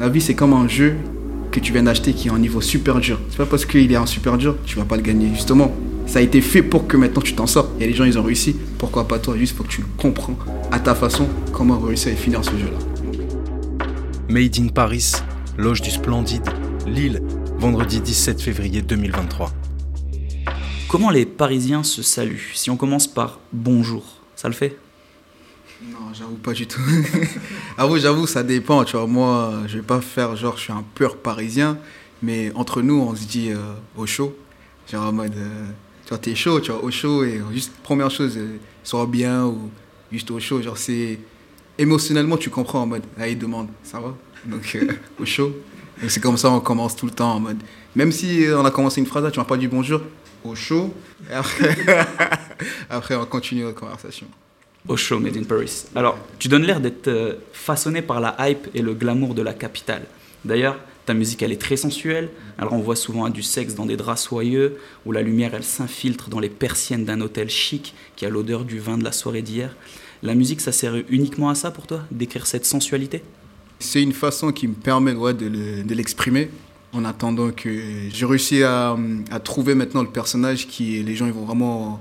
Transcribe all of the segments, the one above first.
La vie, c'est comme un jeu que tu viens d'acheter qui est en niveau super dur. C'est pas parce qu'il est en super dur, tu vas pas le gagner. Justement, ça a été fait pour que maintenant tu t'en sors. Il y a des gens, ils ont réussi. Pourquoi pas toi? Juste faut que tu comprends à ta façon comment réussir à finir ce jeu-là. Made in Paris, loge du Splendide, Lille, vendredi 17 février 2023. Comment les Parisiens se saluent? Si on commence par bonjour, ça le fait? Non, j'avoue pas du tout. avoue, j'avoue, ça dépend. Tu vois, moi, je vais pas faire genre, je suis un pur Parisien, mais entre nous, on se dit euh, au chaud. Genre en mode, euh, tu vois, t'es chaud, tu vois, au chaud, et juste première chose, euh, sois bien ou juste au chaud. Genre, c'est émotionnellement, tu comprends en mode, là, il demande, ça va? Donc, au chaud. C'est comme ça, on commence tout le temps en mode. Même si on a commencé une phrase, tu m'as pas dit bonjour, au chaud. Après, après, on continue la conversation. Au show Made in Paris. Alors, tu donnes l'air d'être euh, façonné par la hype et le glamour de la capitale. D'ailleurs, ta musique, elle est très sensuelle. Elle renvoie souvent à du sexe dans des draps soyeux, où la lumière, elle s'infiltre dans les persiennes d'un hôtel chic qui a l'odeur du vin de la soirée d'hier. La musique, ça sert uniquement à ça pour toi, d'écrire cette sensualité? C'est une façon qui me permet de l'exprimer en attendant que j'ai réussi à, à, trouver maintenant le personnage qui les gens ils vont vraiment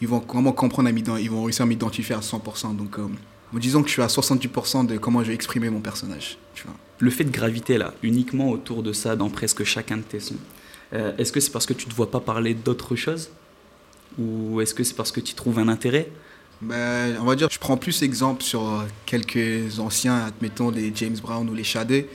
ils vont vraiment comprendre ils vont réussir à m'identifier à 100% donc euh, disons que je suis à 70% de comment je vais exprimer mon personnage tu vois. le fait de graviter là uniquement autour de ça dans presque chacun de tes sons euh, est-ce que c'est parce que tu ne te vois pas parler d'autre chose ou est-ce que c'est parce que tu trouves un intérêt? Ben, on va dire je prends plus exemple sur euh, quelques anciens admettons les James Brown ou les Shadé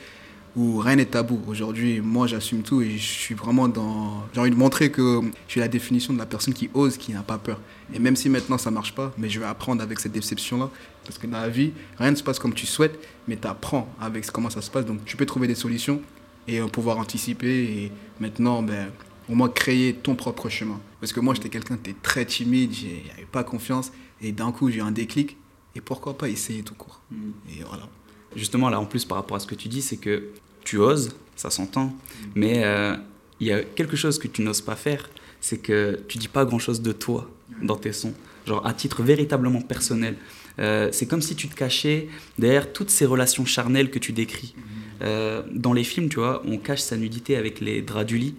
où rien n'est tabou. Aujourd'hui, moi, j'assume tout et je suis vraiment dans. J'ai envie de montrer que je suis la définition de la personne qui ose, qui n'a pas peur. Et même si maintenant ça marche pas, mais je vais apprendre avec cette déception-là. Parce que dans la vie, rien ne se passe comme tu souhaites, mais tu apprends avec comment ça se passe. Donc tu peux trouver des solutions et euh, pouvoir anticiper. Et maintenant, ben, au moins créer ton propre chemin. Parce que moi, j'étais quelqu'un qui était très timide, j'avais pas confiance. Et d'un coup, j'ai eu un déclic. Et pourquoi pas essayer tout court. Mm. Et voilà justement, là, en plus, par rapport à ce que tu dis, c'est que tu oses, ça s'entend, mais euh, il y a quelque chose que tu n'oses pas faire, c'est que tu dis pas grand-chose de toi dans tes sons, genre à titre véritablement personnel. Euh, c'est comme si tu te cachais derrière toutes ces relations charnelles que tu décris. Euh, dans les films, tu vois, on cache sa nudité avec les draps du lit.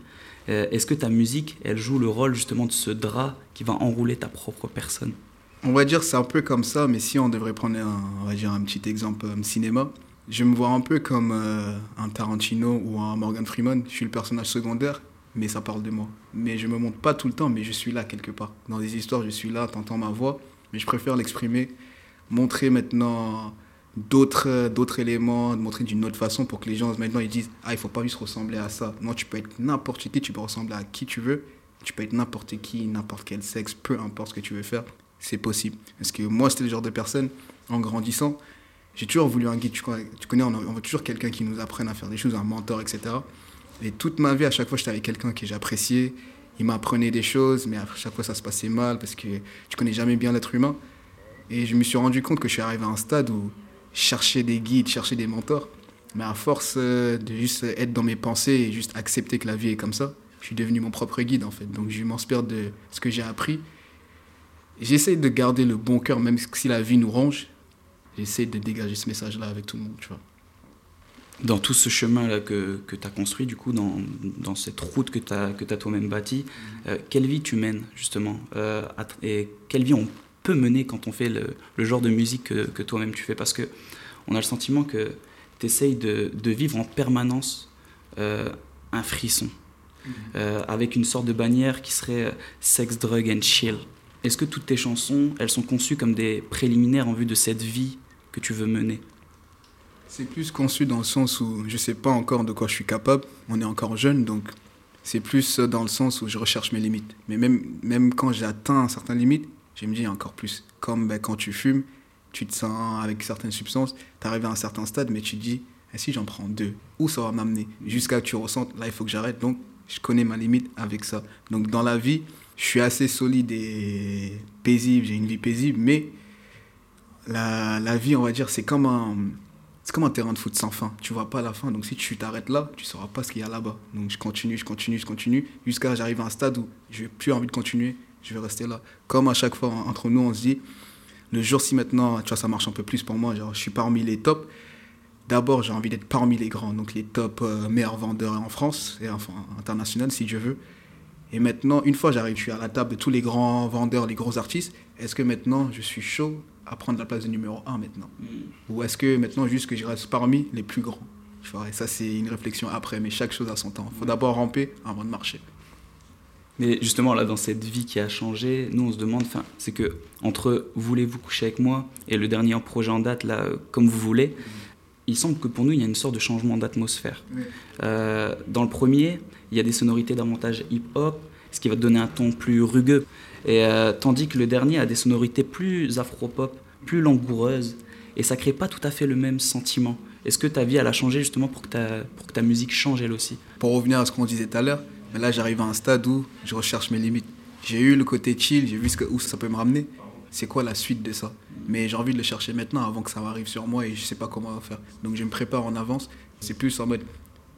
Est-ce que ta musique, elle joue le rôle justement de ce drap qui va enrouler ta propre personne? On va dire c'est un peu comme ça, mais si on devrait prendre un, on va dire un petit exemple euh, cinéma, je me vois un peu comme euh, un Tarantino ou un Morgan Freeman. Je suis le personnage secondaire, mais ça parle de moi. Mais je me montre pas tout le temps, mais je suis là quelque part. Dans des histoires, je suis là, t'entends ma voix, mais je préfère l'exprimer, montrer maintenant d'autres d'autres éléments, montrer d'une autre façon pour que les gens maintenant ils disent ah il faut pas juste ressembler à ça. Non, tu peux être n'importe qui, tu peux ressembler à qui tu veux. Tu peux être n'importe qui, n'importe quel sexe, peu importe ce que tu veux faire c'est possible. Parce que moi, c'était le genre de personne, en grandissant, j'ai toujours voulu un guide. Tu connais, on, veut toujours quelqu'un qui nous apprenne à faire des choses, un mentor, etc. Et toute ma vie, à chaque fois, j'étais avec quelqu'un que j'appréciais. Il m'apprenait des choses, mais à chaque fois, ça se passait mal parce que tu connais jamais bien l'être humain. Et je me suis rendu compte que je suis arrivé à un stade où je cherchais des guides, cherchais des mentors. Mais à force euh, de juste être dans mes pensées et juste accepter que la vie est comme ça, je suis devenu mon propre guide en fait. Donc je m'inspire de ce que j'ai appris J'essaie de garder le bon cœur, même si la vie nous range. J'essaie de dégager ce message-là avec tout le monde, tu vois. Dans tout ce chemin-là que, que tu as construit, du coup, dans, dans cette route que tu as, que as toi-même bâtie, euh, quelle vie tu mènes, justement euh, Et quelle vie on peut mener quand on fait le, le genre de musique que, que toi-même tu fais? Parce que on a le sentiment que tu essayes de, de, vivre en permanence euh, un frisson, mmh. avec une sorte de bannière qui serait sex, drug and chill. Est-ce que toutes tes chansons, elles sont conçues comme des préliminaires en vue de cette vie que tu veux mener? C'est plus conçu dans le sens où je ne sais pas encore de quoi je suis capable. On est encore jeune, donc c'est plus dans le sens où je recherche mes limites. Mais même, même quand j'atteins certaines limites, je me dis encore plus. Comme ben, quand tu fumes, tu te sens avec certaines substances, tu arrives à un certain stade, mais tu te dis, eh, si j'en prends deux, où ça va m'amener? Jusqu'à que tu ressentes, là, il faut que j'arrête. Donc, je connais ma limite avec ça. Donc, dans la vie, je suis assez solide et paisible, j'ai une vie paisible, mais la, vie, on va dire, c'est comme un comme un terrain de foot sans fin. Tu vois pas la fin, donc si tu t'arrêtes là, tu sauras pas ce qu'il y a là-bas. Donc je continue, je continue, je continue, jusqu'à j'arrive à un stade où je n'ai plus envie de continuer, je vais rester là. Comme à chaque fois entre nous, on se dit, le jour si maintenant, tu vois, ça marche un peu plus pour moi, genre je suis parmi les tops, d'abord, j'ai envie d'être parmi les grands, donc les top euh, meilleurs vendeurs en France et enfin international si Dieu veut. Et maintenant, une fois j'arrive, je suis à la table de tous les grands vendeurs, les gros artistes, est-ce que maintenant je suis chaud à prendre la place de numéro 1 maintenant Ou est-ce que maintenant juste que je reste parmi les plus grands Tu vois, Et ça c'est une réflexion après, mais chaque chose a son temps. Il faut d'abord ramper avant de marcher. Mais justement, là, dans cette vie qui a changé, nous, on se demande, enfin, c'est que entre Voulez-vous coucher avec moi et le dernier projet en date, là, euh, Comme vous voulez, il semble que pour nous, il y a une sorte de changement d'atmosphère. Euh, dans le premier, il y a des sonorités davantage hip-hop, ce qui va te donner un ton plus rugueux. Et, euh, tandis que le dernier a des sonorités plus afro-pop, plus langoureuses, et ça crée pas tout à fait le même sentiment. Est-ce que ta vie, elle a changé justement pour que ta, pour que ta musique change elle aussi? Pour revenir à ce qu'on disait tout à l'heure, mais là j'arrive à un stade où je recherche mes limites. J'ai eu le côté chill, j'ai vu ce que, où ça peut me ramener. C'est quoi la suite de ça? Mais j'ai envie de le chercher maintenant avant que ça arrive sur moi et je sais pas comment faire. Donc je me prépare en avance. C'est plus en mode,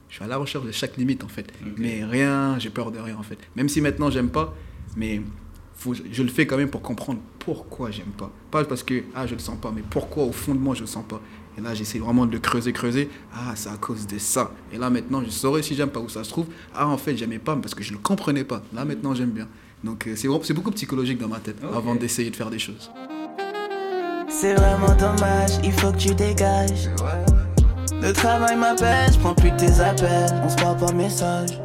je suis à la recherche de chaque limite en fait. Mais rien, j'ai peur de rien en fait. Même si maintenant j'aime pas, mais faut, je le fais quand même pour comprendre pourquoi j'aime pas. Pas parce que ah je le sens pas, mais pourquoi au fond de moi je le sens pas. Et là, j'essaie vraiment de creuser, creuser. Ah, c'est à cause de ça. Et là, maintenant, je saurais si j'aime pas où ça se trouve. Ah, en fait, j'aimais pas parce que je ne le comprenais pas. Là, maintenant, j'aime bien. Donc, euh, c'est c'est beaucoup psychologique dans ma tête avant d'essayer de faire des choses. C'est vraiment dommage, il faut que tu dégages. Le travail m'appelle, je prends plus tes appels, on se parle par message.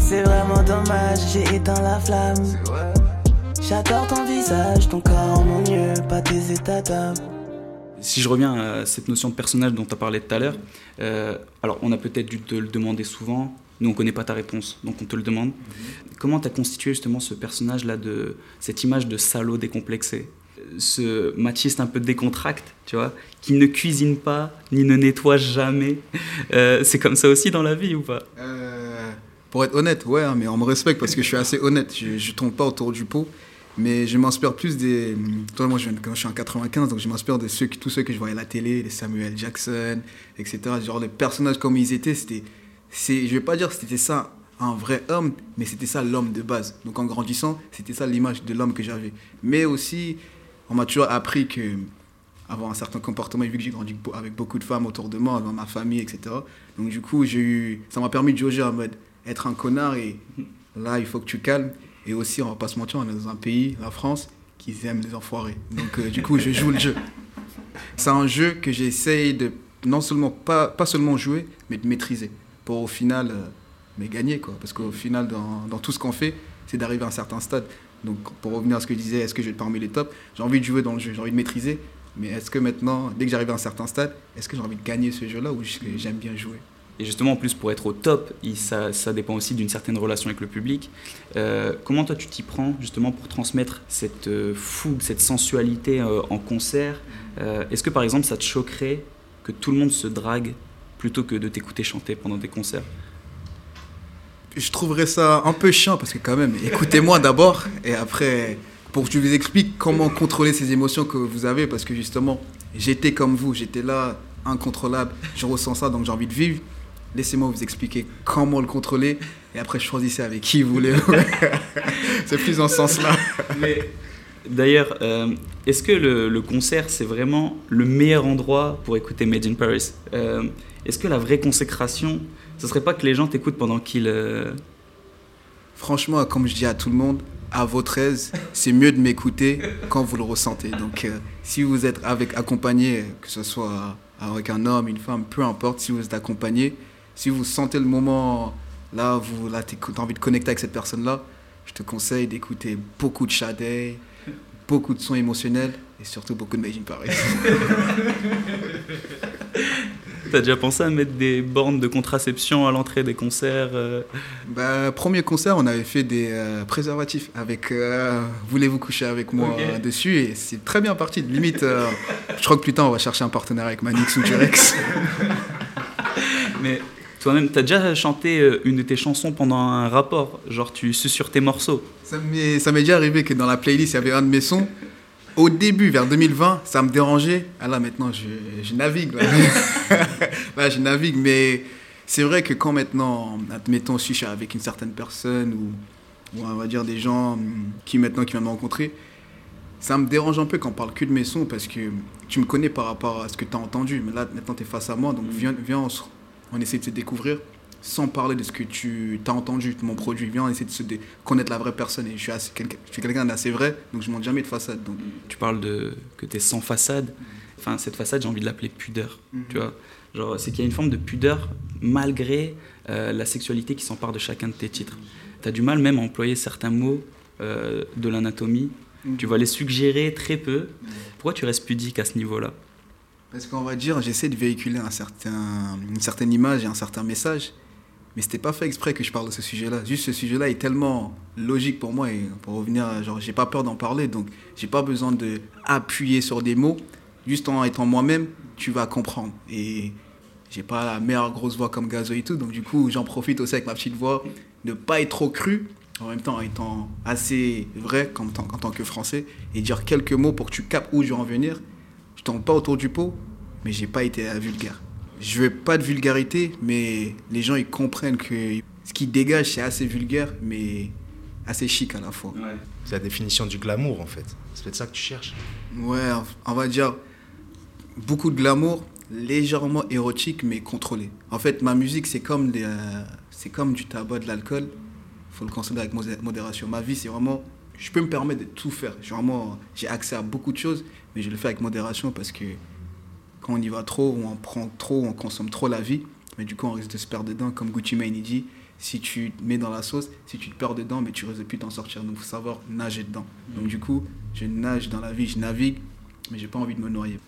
C'est vraiment dommage, j'ai éteint la flamme. J'adore ton visage, ton corps en mon mieux, pas tes états d'âme. Si je reviens à cette notion de personnage dont tu as parlé tout à l'heure, euh, alors on a peut-être dû te le demander souvent, nous on connaît pas ta réponse, donc on te le demande. Comment tu as constitué justement ce personnage-là, de cette image de salaud décomplexé? Ce machiste un peu décontracte, tu vois, qui ne cuisine pas, ni ne nettoie jamais. Euh, c'est comme ça aussi dans la vie ou pas? Euh, Pour être honnête, ouais, hein, mais on me respecte parce que je suis assez honnête. Je, je tombe pas autour du pot. Mais je m'inspire plus des. Toi, moi, je, suis en 95, donc je m'inspire de ceux, tous ceux que je voyais à la télé, les Samuel Jackson, etc. Genre, les personnages comme ils étaient, c'était. C'est- Je vais pas dire que c'était ça un vrai homme, mais c'était ça l'homme de base. Donc, en grandissant, c'était ça l'image de l'homme que j'avais. Mais aussi, on m'a toujours appris que avoir un certain comportement, vu que j'ai grandi avec beaucoup de femmes autour de moi, dans ma famille, etc. Donc du coup, j'ai eu, ça m'a permis de jauger en mode être un connard et là, il faut que tu calmes. Et aussi, on va pas se mentir, on est dans un pays, la France, qui aime les enfoirés. Donc euh, du coup, je joue le jeu. C'est un jeu que j'essaye de non seulement pas, pas seulement jouer, mais de maîtriser pour au final euh, mais gagner quoi. Parce qu'au final, dans, dans tout ce qu'on fait, c'est d'arriver à un certain stade. Donc pour revenir à ce que je disais, est-ce que je vais être parmi les tops? J'ai envie de jouer dans le jeu, j'ai envie de maîtriser. Mais est-ce que maintenant, dès que j'arrive à un certain stade, est-ce que j'ai envie de gagner ce jeu-là ou j'aime bien jouer? Et justement, en plus, pour être au top, ça, ça dépend aussi d'une certaine relation avec le public. Euh, comment toi, tu t'y prends justement pour transmettre cette euh, fougue, cette sensualité euh, en concert? Est-ce que par exemple, ça te choquerait que tout le monde se drague plutôt que de t'écouter chanter pendant des concerts Je trouverais ça un peu chiant parce que quand même, écoutez-moi d'abord et après, pour que je vous explique comment contrôler ces émotions que vous avez parce que justement, j'étais comme vous, j'étais là, incontrôlable, je ressens ça donc j'ai envie de vivre. Laissez-moi vous expliquer comment le contrôler et après choisissez avec qui vous voulez. C'est plus dans ce sens-là. Mais d'ailleurs, euh, est-ce que le, le concert, c'est vraiment le meilleur endroit pour écouter Made in Paris? Euh, Est-ce que la vraie consécration, ce serait pas que les gens t'écoutent pendant qu'ils... euh, Franchement, comme je dis à tout le monde, à votre aise, c'est mieux de m'écouter quand vous le ressentez. Donc, euh, si vous êtes avec accompagné, que ce soit avec un homme, une femme, peu importe, si vous êtes accompagné, si vous sentez le moment là, vous là, as envie de connecter avec cette personne-là, je te conseille d'écouter beaucoup de Sade, beaucoup de sons émotionnels et surtout beaucoup de Made in Paris. T'as déjà pensé à mettre des bornes de contraception à l'entrée des concerts euh? Bah, premier concert, on avait fait des euh, préservatifs avec euh, Voulez-vous coucher avec moi dessus et c'est très bien parti. Limite, euh, je crois que plus tard, on va chercher un partenaire avec Manix ou Durex. Mais toi-même, t'as déjà chanté une de tes chansons pendant un rapport? Genre, tu susurres tes morceaux? Ça m'est déjà arrivé que dans la playlist, il y avait un de mes sons. Au début, vers 2020, ça me dérangeait. Ah là, maintenant, je, je navigue. Là. Là, je navigue. Mais c'est vrai que quand maintenant, admettons, si je suis avec une certaine personne ou, ou on va dire des gens hum, qui maintenant qui viennent me rencontrer, ça me dérange un peu quand on parle que de mes sons parce que tu me connais par rapport à ce que tu as entendu. Mais là, maintenant, tu es face à moi. Donc, viens, viens on, on, essaie de se découvrir sans parler de ce que tu as entendu de mon produit. Viens, on essaie de se connaître la vraie personne. Et je suis, quelqu'un d'assez vrai, donc je ne montre jamais de façade. Donc. Tu parles de que tu es sans façade. Enfin, cette façade, j'ai envie de l'appeler pudeur. Mhm. Tu vois Genre, c'est qu'il y a une forme de pudeur malgré euh, la sexualité qui s'empare de chacun de tes titres. Tu as du mal même à employer certains mots euh, de l'anatomie tu vas les suggérer très peu. Pourquoi tu restes pudique à ce niveau-là? Parce qu'on va dire, j'essaie de véhiculer un certain, une certaine image et un certain message. Mais c'était pas fait exprès que je parle de ce sujet-là. Juste ce sujet-là est tellement logique pour moi et pour revenir, genre, j'ai pas peur d'en parler, donc j'ai pas besoin de appuyer sur des mots. Juste en étant moi-même, tu vas comprendre. Et j'ai pas la meilleure grosse voix comme Gazo et tout, donc du coup, j'en profite aussi avec ma petite voix de pas être trop cru, en même temps étant assez vrai en tant, en que français et dire quelques mots pour que tu capes où je veux en venir. Je tombe pas autour du pot, mais j'ai pas été vulgaire. Je veux pas de vulgarité, mais les gens ils comprennent que ce qui dégage c'est assez vulgaire, mais assez chic à la fois. C'est la définition du glamour en fait. C'est peut-être ça que tu cherches. Ouais, on va dire beaucoup de glamour, légèrement érotique mais contrôlé. En fait, ma musique c'est comme des, euh, c'est comme du tabac, de l'alcool faut le consommer avec modération. Ma vie, c'est vraiment, je peux me permettre de tout faire. Vraiment, j'ai accès à beaucoup de choses, mais je le fais avec modération parce que quand on y va trop, on prend trop, on consomme trop la vie, mais du coup, on risque de se perdre dedans. Comme Gucci Mane dit, si tu te mets dans la sauce, si tu te perds dedans, mais tu risques de plus t'en sortir. Donc, il faut savoir nager dedans. Donc, du coup, je nage dans la vie, je navigue, mais j'ai pas envie de me noyer.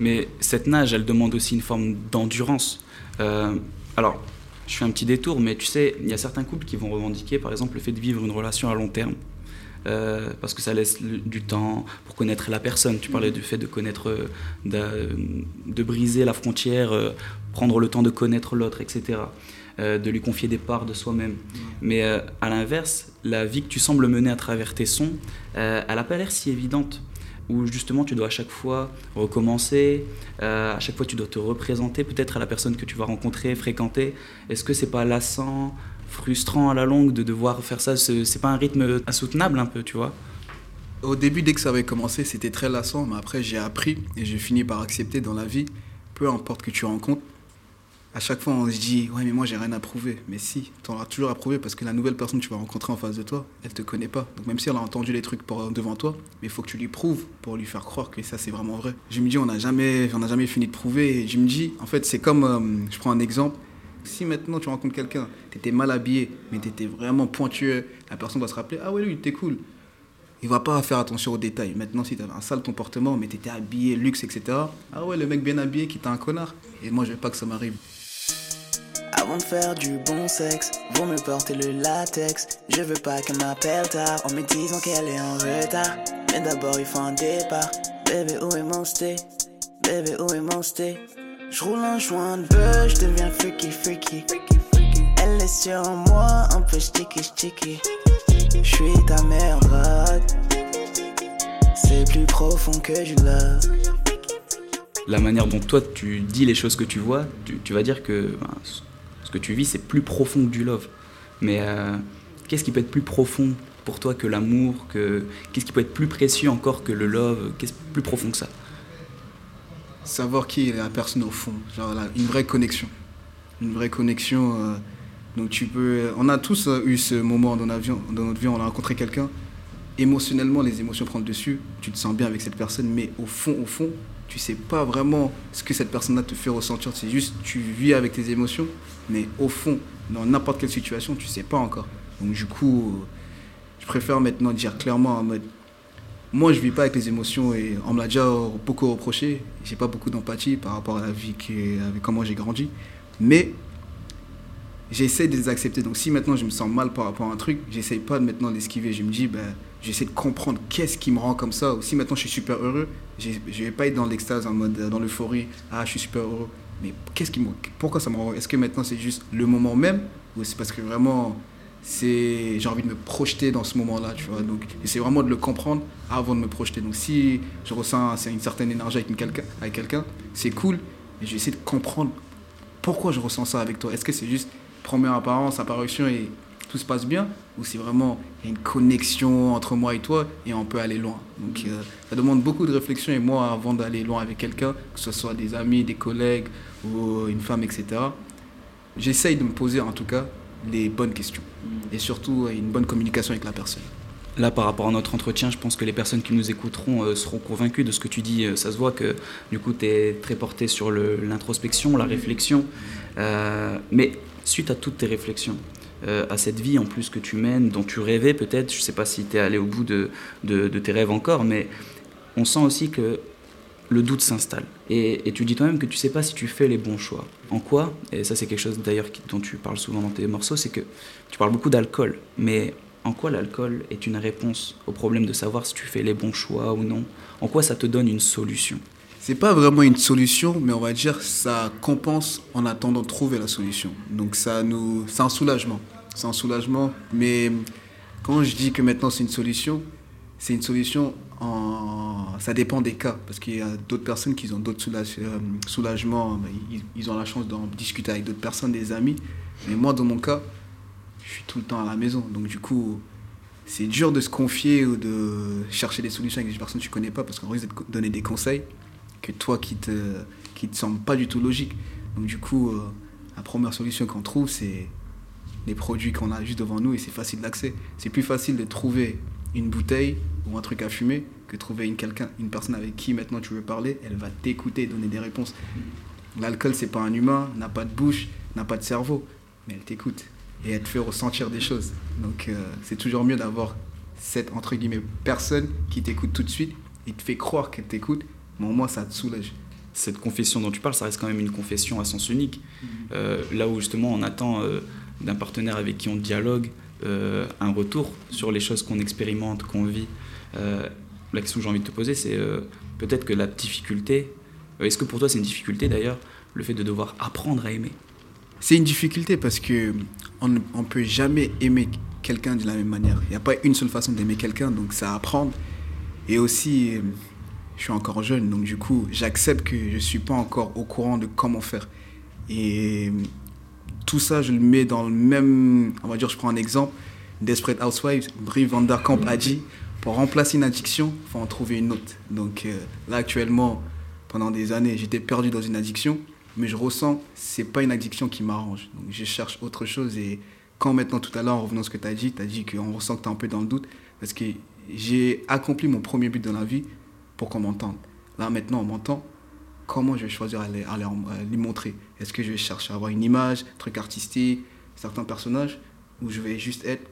Mais cette nage, elle demande aussi une forme d'endurance. Euh, alors, je fais un petit détour, mais tu sais, il y a certains couples qui vont revendiquer, par exemple, le fait de vivre une relation à long terme. Euh, parce que ça laisse du temps pour connaître la personne. Tu parlais du fait de connaître, euh, de, briser la frontière, euh, prendre le temps de connaître l'autre, etc. de lui confier des parts de soi-même. Mais à l'inverse, la vie que tu sembles mener à travers tes sons, elle n'a pas l'air si évidente où justement tu dois à chaque fois recommencer, euh, à chaque fois tu dois te représenter peut-être à la personne que tu vas rencontrer, fréquenter. Est-ce que c'est pas lassant, frustrant à la longue de devoir faire ça C'est pas un rythme insoutenable un peu, tu vois Au début, dès que ça avait commencé, c'était très lassant, mais après j'ai appris et j'ai fini par accepter dans la vie, peu importe que tu rencontres, à chaque fois, on se dit, ouais, mais moi, j'ai rien à prouver. Mais si, tu auras toujours à prouver parce que la nouvelle personne que tu vas rencontrer en face de toi, elle te connaît pas. Donc, même si elle a entendu les trucs devant toi, mais il faut que tu lui prouves pour lui faire croire que ça, c'est vraiment vrai. Je me dis, on n'a jamais, jamais fini de prouver. Et je me dis, en fait, c'est comme, euh, je prends un exemple. Si maintenant tu rencontres quelqu'un, tu étais mal habillé, mais tu étais vraiment pointueux, la personne va se rappeler, ah ouais, lui, était cool. Il va pas faire attention aux détails. Maintenant, si tu avais un sale comportement, mais tu étais habillé, luxe, etc., ah ouais, le mec bien habillé qui t'a un connard. Et moi, je veux pas que ça m'arrive. Avant de faire du bon sexe, vaut me porter le latex. Je veux pas qu'elle m'appelle tard en me disant qu'elle est en retard. Mais d'abord il faut un départ. Bébé, où est mon stay? Bébé, où est mon stay? Je roule un joint de je deviens freaky, freaky. Elle est sur moi, un peu sticky, sticky. Je suis ta merde, C'est plus profond que du love la manière dont toi tu dis les choses que tu vois, tu, vas dire que ben, que tu vis, c'est plus profond que du love. Mais euh, qu'est-ce qui peut être plus profond pour toi que l'amour que... Qu'est-ce qui peut être plus précieux encore que le love? Qu'est-ce plus profond que ça? Savoir qui est la personne au fond, genre une vraie connexion. Une vraie connexion. Euh. On a tous euh, eu ce moment dans, avion, dans notre vie, on a rencontré quelqu'un. Émotionnellement, les émotions prennent dessus. Tu te sens bien avec cette personne, mais au fond, au fond, tu sais pas vraiment ce que cette personne-là te fait ressentir. C'est juste, tu vis avec tes émotions, mais au fond, dans n'importe quelle situation, tu sais pas encore. Donc du coup, je préfère maintenant dire clairement en mode, moi je vis pas avec les émotions et on me l'a déjà beaucoup reproché. J'ai pas beaucoup d'empathie par rapport à la vie qui avec comment j'ai grandi, mais j'essaie de les accepter. Donc si maintenant je me sens mal par rapport à un truc, j'essaie pas de maintenant l'esquiver. Je me dis, ben, j'essaie de comprendre qu'est-ce qui me rend comme ça. Ou si maintenant je suis super heureux, je vais pas être dans l'extase, en mode, dans l'euphorie, ah je suis super heureux. Mais qu'est-ce qui me, pourquoi ça me rend Est-ce que maintenant c'est juste le moment même? Ou c'est parce que vraiment c'est j'ai envie de me projeter dans ce moment-là, tu vois. Donc c'est vraiment de le comprendre avant de me projeter. Donc si je ressens une certaine énergie avec quelqu'un, avec quelqu'un, c'est cool, vais essayer de comprendre pourquoi je ressens ça avec toi. Est-ce que c'est juste première apparence, apparition et tout se passe bien? Ou c'est vraiment une connexion entre moi et toi et on peut aller loin? Donc euh, ça demande beaucoup de réflexion et moi avant d'aller loin avec quelqu'un, que ce soit des amis, des collègues ou une femme, etc., j'essaye de me poser en tout cas les bonnes questions et surtout une bonne communication avec la personne. Là, par rapport à notre entretien, je pense que les personnes qui nous écouteront euh, seront convaincues de ce que tu dis. Euh, ça se voit que du coup, tu es très porté sur l'introspection, la réflexion. Euh, mais suite à toutes tes réflexions, à cette vie en plus que tu mènes, dont tu rêvais peut-être, je ne sais pas si tu es allé au bout de, de, tes rêves encore, mais on sent aussi que le doute s'installe. Et, tu dis toi-même que tu sais pas si tu fais les bons choix. En quoi Et ça c'est quelque chose d'ailleurs dont tu parles souvent dans tes morceaux, c'est que tu parles beaucoup d'alcool, mais en quoi l'alcool est une réponse au problème de savoir si tu fais les bons choix ou non? En quoi ça te donne une solution? C'est pas vraiment une solution, mais on va dire ça compense en attendant de trouver la solution. Donc ça nous, c'est un soulagement. C'est un soulagement, mais quand je dis que maintenant c'est une solution, c'est une solution en... Ça dépend des cas, parce qu'il y a d'autres personnes qui ont d'autres euh, soulagements, ils ont la chance d'en discuter avec d'autres personnes, des amis. Mais moi, dans mon cas, je suis tout le temps à la maison. Donc du coup, c'est dur de se confier ou de chercher des solutions avec des personnes que tu connais pas parce qu'on risque de te donner des conseils que toi qui te, qui te semblent pas du tout logiques. Donc du coup, euh, la première solution qu'on trouve, c'est les produits qu'on a juste devant nous et c'est facile d'accès. C'est plus facile de trouver une bouteille ou un truc à fumer que trouver une, quelqu'un, une personne avec qui maintenant tu veux parler, elle va t'écouter, donner des réponses. L'alcool, c'est pas un humain, n'a pas de bouche, n'a pas de cerveau, mais elle t'écoute et elle te fait ressentir des choses. Donc euh, c'est toujours mieux d'avoir cette entre guillemets personne qui t'écoute tout de suite et te fait croire qu'elle t'écoute, mais au moins ça te soulage. Cette confession dont tu parles, ça reste quand même une confession à sens unique. Mm-hmm. Euh, là où justement on attend euh, d'un partenaire avec qui on dialogue un retour sur les choses qu'on expérimente, qu'on vit. la question que j'ai envie de te poser, c'est peut-être que la difficulté, est-ce que pour toi c'est une difficulté d'ailleurs, le fait de devoir apprendre à aimer? C'est une difficulté parce que on ne peut jamais aimer quelqu'un de la même manière. Il n'y a pas une seule façon d'aimer quelqu'un, donc ça apprendre. Et aussi, je suis encore jeune, donc du coup, j'accepte que je ne suis pas encore au courant de comment faire. Et tout ça, je le mets dans le même. On va dire, je prends un exemple. Desperate Housewives, Brie Van Der Kamp a dit pour remplacer une addiction, il faut en trouver une autre. Donc euh, là, actuellement, pendant des années, j'étais perdu dans une addiction mais je ressens, c'est pas une addiction qui m'arrange. Donc je cherche autre chose. Et quand maintenant, tout à l'heure, en revenant à ce que tu as dit, tu as dit qu'on ressent que tu es un peu dans le doute, parce que j'ai accompli mon premier but dans la vie pour qu'on m'entende. Là, maintenant, on m'entend. Comment je vais choisir à lui montrer? Est-ce que je vais chercher à avoir une image, un truc artistique, certains personnages, ou je vais juste être,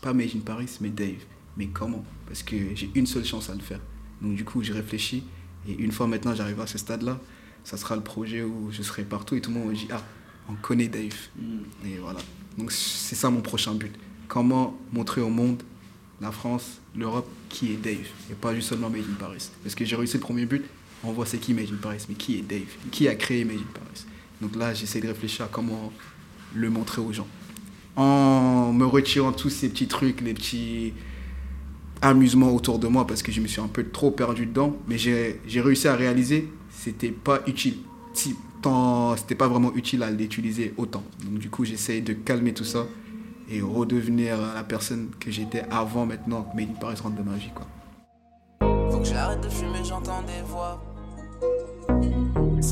pas Made Paris, mais Dave Mais comment? Parce que j'ai une seule chance à le faire. Donc du coup, j'ai réfléchi. Et une fois maintenant, j'arrive à ce stade-là, ça sera le projet où je serai partout et tout le monde me dit Ah, on connaît Dave. Mm. Et voilà. Donc c'est ça mon prochain but. Comment montrer au monde, la France, l'Europe, qui est Dave et pas juste seulement Made in Paris. Parce que j'ai réussi le premier but, on voit c'est qui Made in Paris, mais qui est Dave? Qui a créé Made in Paris? Donc là, j'essaie de réfléchir à comment le montrer aux gens. En me retirant tous ces petits trucs, les petits amusements autour de moi, parce que je me suis un peu trop perdu dedans, mais j'ai réussi à réaliser c'était pas utile. C'était pas vraiment utile à l'utiliser autant. Donc du coup, j'essaye de calmer tout ça et redevenir la personne que j'étais avant maintenant, mais il paraît rendre de ma vie quoi. Faut que j'arrête de fumer, j'entends des voix.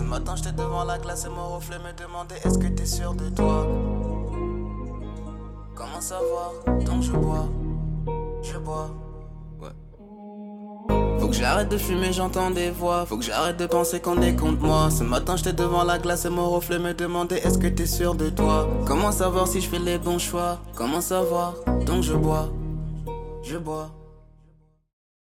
Matin, j'étais devant la glace et mon reflet me demandait est-ce que t'es sûr de toi? Comment savoir Donc je bois, je bois. Faut que j'arrête de fumer, j'entends des voix. Faut que j'arrête de penser qu'on est contre moi. Ce matin, j'étais devant la glace et mon reflet me demandait est-ce que t'es sûr de toi? Comment savoir si je fais les bons choix? Comment savoir? Donc je bois, je bois.